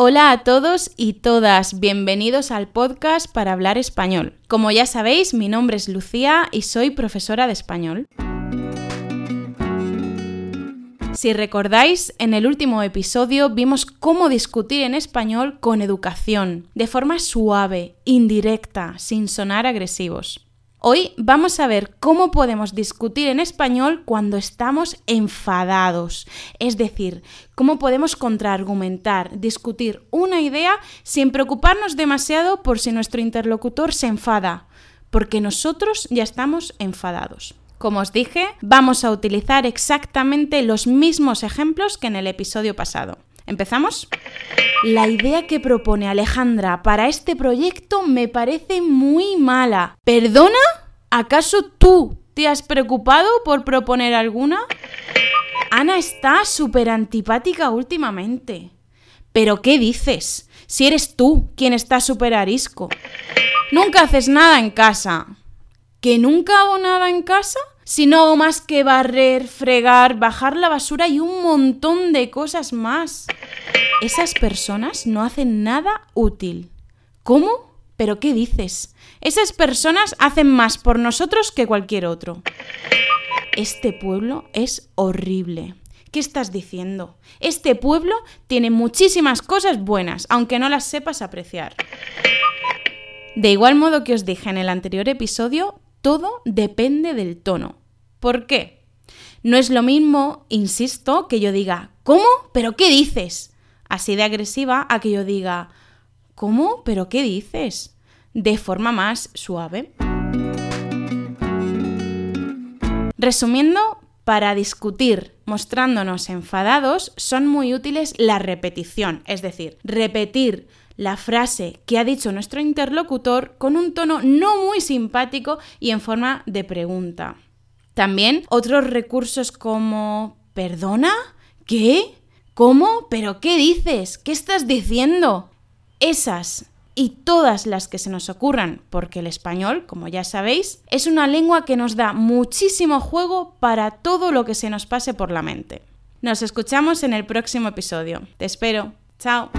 Hola a todos y todas, bienvenidos al podcast para hablar español. Como ya sabéis, mi nombre es Lucía y soy profesora de español. Si recordáis, en el último episodio vimos cómo discutir en español con educación, de forma suave, indirecta, sin sonar agresivos. Hoy vamos a ver cómo podemos discutir en español cuando estamos enfadados, es decir, cómo podemos contraargumentar, discutir una idea sin preocuparnos demasiado por si nuestro interlocutor se enfada, porque nosotros ya estamos enfadados. Como os dije, vamos a utilizar exactamente los mismos ejemplos que en el episodio pasado. ¿Empezamos? La idea que propone Alejandra para este proyecto me parece muy mala. ¿Perdona? ¿Acaso tú te has preocupado por proponer alguna? Ana está súper antipática últimamente. ¿Pero qué dices? Si eres tú quien está súper arisco. Nunca haces nada en casa. ¿Que nunca hago nada en casa? Si no hago más que barrer, fregar, bajar la basura y un montón de cosas más. Esas personas no hacen nada útil. ¿Cómo? ¿Pero qué dices? Esas personas hacen más por nosotros que cualquier otro. Este pueblo es horrible. ¿Qué estás diciendo? Este pueblo tiene muchísimas cosas buenas, aunque no las sepas apreciar. De igual modo que os dije en el anterior episodio, todo depende del tono. ¿Por qué? No es lo mismo, insisto, que yo diga, ¿cómo? ¿Pero qué dices? Así de agresiva a que yo diga, ¿cómo? ¿Pero qué dices? De forma más suave. Resumiendo, para discutir mostrándonos enfadados son muy útiles la repetición, es decir, repetir la frase que ha dicho nuestro interlocutor con un tono no muy simpático y en forma de pregunta. También otros recursos como ¿Perdona? ¿Qué? ¿Cómo? ¿Pero qué dices? ¿Qué estás diciendo? Esas y todas las que se nos ocurran, porque el español, como ya sabéis, es una lengua que nos da muchísimo juego para todo lo que se nos pase por la mente. Nos escuchamos en el próximo episodio. Te espero. Chao.